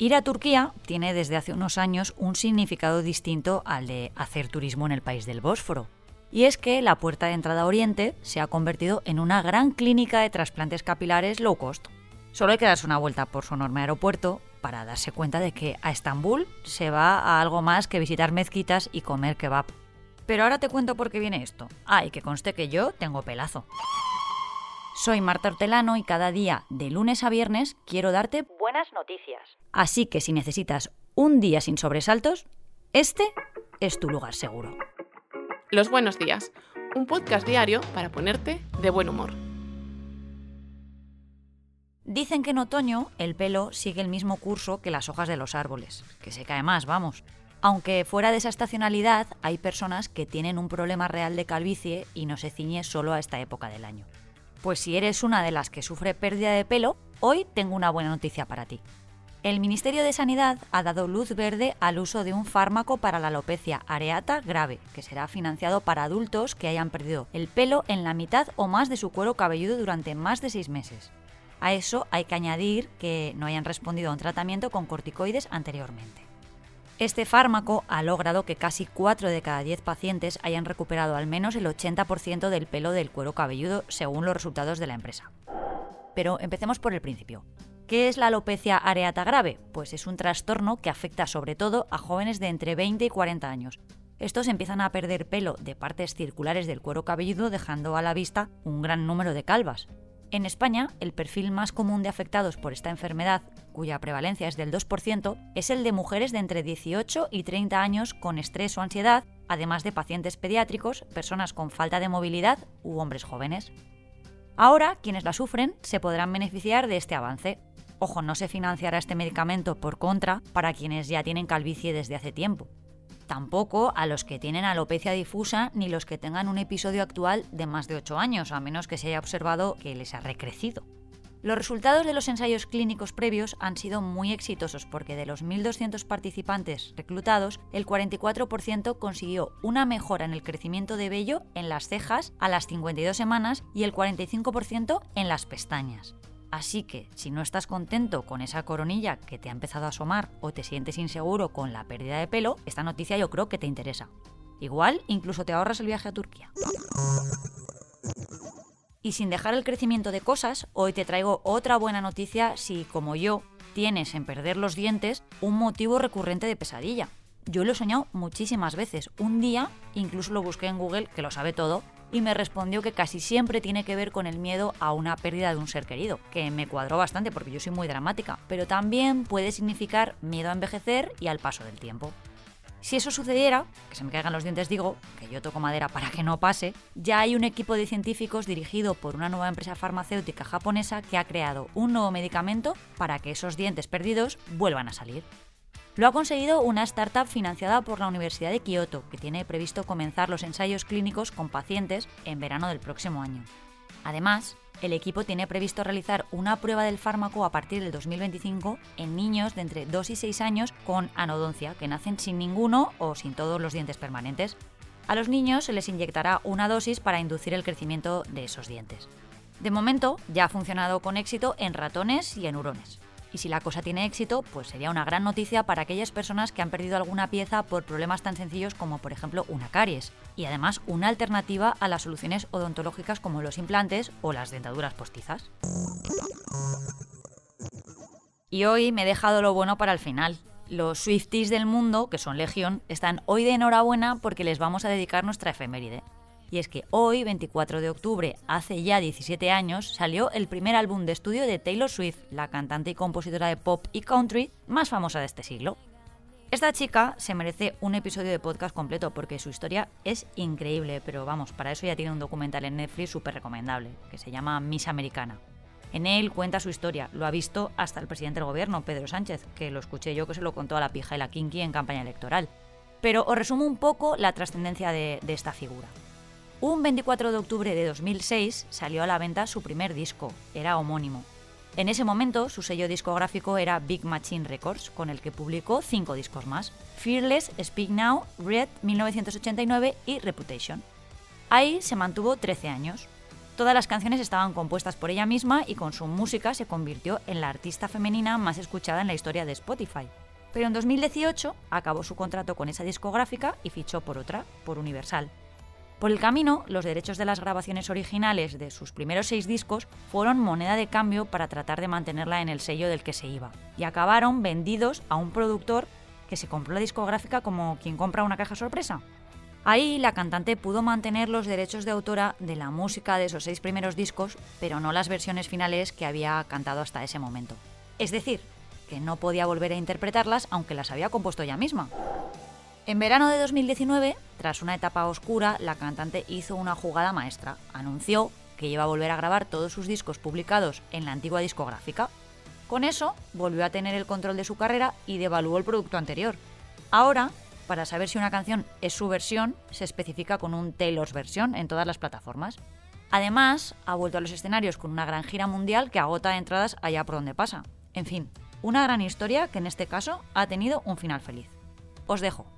Ir a Turquía tiene desde hace unos años un significado distinto al de hacer turismo en el país del Bósforo. Y es que la puerta de entrada a Oriente se ha convertido en una gran clínica de trasplantes capilares low cost. Solo hay que darse una vuelta por su enorme aeropuerto para darse cuenta de que a Estambul se va a algo más que visitar mezquitas y comer kebab. Pero ahora te cuento por qué viene esto. Ah, y que conste que yo tengo pelazo. Soy Marta Hortelano y cada día, de lunes a viernes, quiero darte buenas noticias. Así que si necesitas un día sin sobresaltos, este es tu lugar seguro. Los buenos días, un podcast diario para ponerte de buen humor. Dicen que en otoño el pelo sigue el mismo curso que las hojas de los árboles, que se cae más, vamos. Aunque fuera de esa estacionalidad, hay personas que tienen un problema real de calvicie y no se ciñe solo a esta época del año. Pues si eres una de las que sufre pérdida de pelo, hoy tengo una buena noticia para ti. El Ministerio de Sanidad ha dado luz verde al uso de un fármaco para la alopecia areata grave, que será financiado para adultos que hayan perdido el pelo en la mitad o más de su cuero cabelludo durante más de seis meses. A eso hay que añadir que no hayan respondido a un tratamiento con corticoides anteriormente. Este fármaco ha logrado que casi 4 de cada 10 pacientes hayan recuperado al menos el 80% del pelo del cuero cabelludo según los resultados de la empresa. Pero empecemos por el principio. ¿Qué es la alopecia areata grave? Pues es un trastorno que afecta sobre todo a jóvenes de entre 20 y 40 años. Estos empiezan a perder pelo de partes circulares del cuero cabelludo dejando a la vista un gran número de calvas. En España, el perfil más común de afectados por esta enfermedad, cuya prevalencia es del 2%, es el de mujeres de entre 18 y 30 años con estrés o ansiedad, además de pacientes pediátricos, personas con falta de movilidad u hombres jóvenes. Ahora, quienes la sufren se podrán beneficiar de este avance. Ojo, no se financiará este medicamento por contra para quienes ya tienen calvicie desde hace tiempo tampoco a los que tienen alopecia difusa ni los que tengan un episodio actual de más de 8 años, a menos que se haya observado que les ha recrecido. Los resultados de los ensayos clínicos previos han sido muy exitosos porque de los 1.200 participantes reclutados, el 44% consiguió una mejora en el crecimiento de vello en las cejas a las 52 semanas y el 45% en las pestañas. Así que, si no estás contento con esa coronilla que te ha empezado a asomar o te sientes inseguro con la pérdida de pelo, esta noticia yo creo que te interesa. Igual, incluso te ahorras el viaje a Turquía. Y sin dejar el crecimiento de cosas, hoy te traigo otra buena noticia si, como yo, tienes en perder los dientes un motivo recurrente de pesadilla. Yo lo he soñado muchísimas veces. Un día, incluso lo busqué en Google, que lo sabe todo, y me respondió que casi siempre tiene que ver con el miedo a una pérdida de un ser querido, que me cuadró bastante porque yo soy muy dramática, pero también puede significar miedo a envejecer y al paso del tiempo. Si eso sucediera, que se me caigan los dientes digo, que yo toco madera para que no pase, ya hay un equipo de científicos dirigido por una nueva empresa farmacéutica japonesa que ha creado un nuevo medicamento para que esos dientes perdidos vuelvan a salir. Lo ha conseguido una startup financiada por la Universidad de Kioto, que tiene previsto comenzar los ensayos clínicos con pacientes en verano del próximo año. Además, el equipo tiene previsto realizar una prueba del fármaco a partir del 2025 en niños de entre 2 y 6 años con anodoncia, que nacen sin ninguno o sin todos los dientes permanentes. A los niños se les inyectará una dosis para inducir el crecimiento de esos dientes. De momento, ya ha funcionado con éxito en ratones y en hurones. Y si la cosa tiene éxito, pues sería una gran noticia para aquellas personas que han perdido alguna pieza por problemas tan sencillos como por ejemplo una caries. Y además una alternativa a las soluciones odontológicas como los implantes o las dentaduras postizas. Y hoy me he dejado lo bueno para el final. Los Swifties del mundo, que son legión, están hoy de enhorabuena porque les vamos a dedicar nuestra efeméride. Y es que hoy, 24 de octubre, hace ya 17 años, salió el primer álbum de estudio de Taylor Swift, la cantante y compositora de pop y country más famosa de este siglo. Esta chica se merece un episodio de podcast completo porque su historia es increíble, pero vamos, para eso ya tiene un documental en Netflix súper recomendable, que se llama Miss Americana. En él cuenta su historia, lo ha visto hasta el presidente del gobierno, Pedro Sánchez, que lo escuché yo que se lo contó a la pija y la kinky en campaña electoral. Pero os resumo un poco la trascendencia de, de esta figura. Un 24 de octubre de 2006 salió a la venta su primer disco, era homónimo. En ese momento su sello discográfico era Big Machine Records, con el que publicó cinco discos más, Fearless, Speak Now, Red 1989 y Reputation. Ahí se mantuvo 13 años. Todas las canciones estaban compuestas por ella misma y con su música se convirtió en la artista femenina más escuchada en la historia de Spotify. Pero en 2018 acabó su contrato con esa discográfica y fichó por otra, por Universal. Por el camino, los derechos de las grabaciones originales de sus primeros seis discos fueron moneda de cambio para tratar de mantenerla en el sello del que se iba, y acabaron vendidos a un productor que se compró la discográfica como quien compra una caja sorpresa. Ahí la cantante pudo mantener los derechos de autora de la música de esos seis primeros discos, pero no las versiones finales que había cantado hasta ese momento. Es decir, que no podía volver a interpretarlas aunque las había compuesto ella misma. En verano de 2019, tras una etapa oscura, la cantante hizo una jugada maestra. Anunció que iba a volver a grabar todos sus discos publicados en la antigua discográfica. Con eso, volvió a tener el control de su carrera y devaluó el producto anterior. Ahora, para saber si una canción es su versión, se especifica con un Taylor's versión en todas las plataformas. Además, ha vuelto a los escenarios con una gran gira mundial que agota entradas allá por donde pasa. En fin, una gran historia que en este caso ha tenido un final feliz. Os dejo.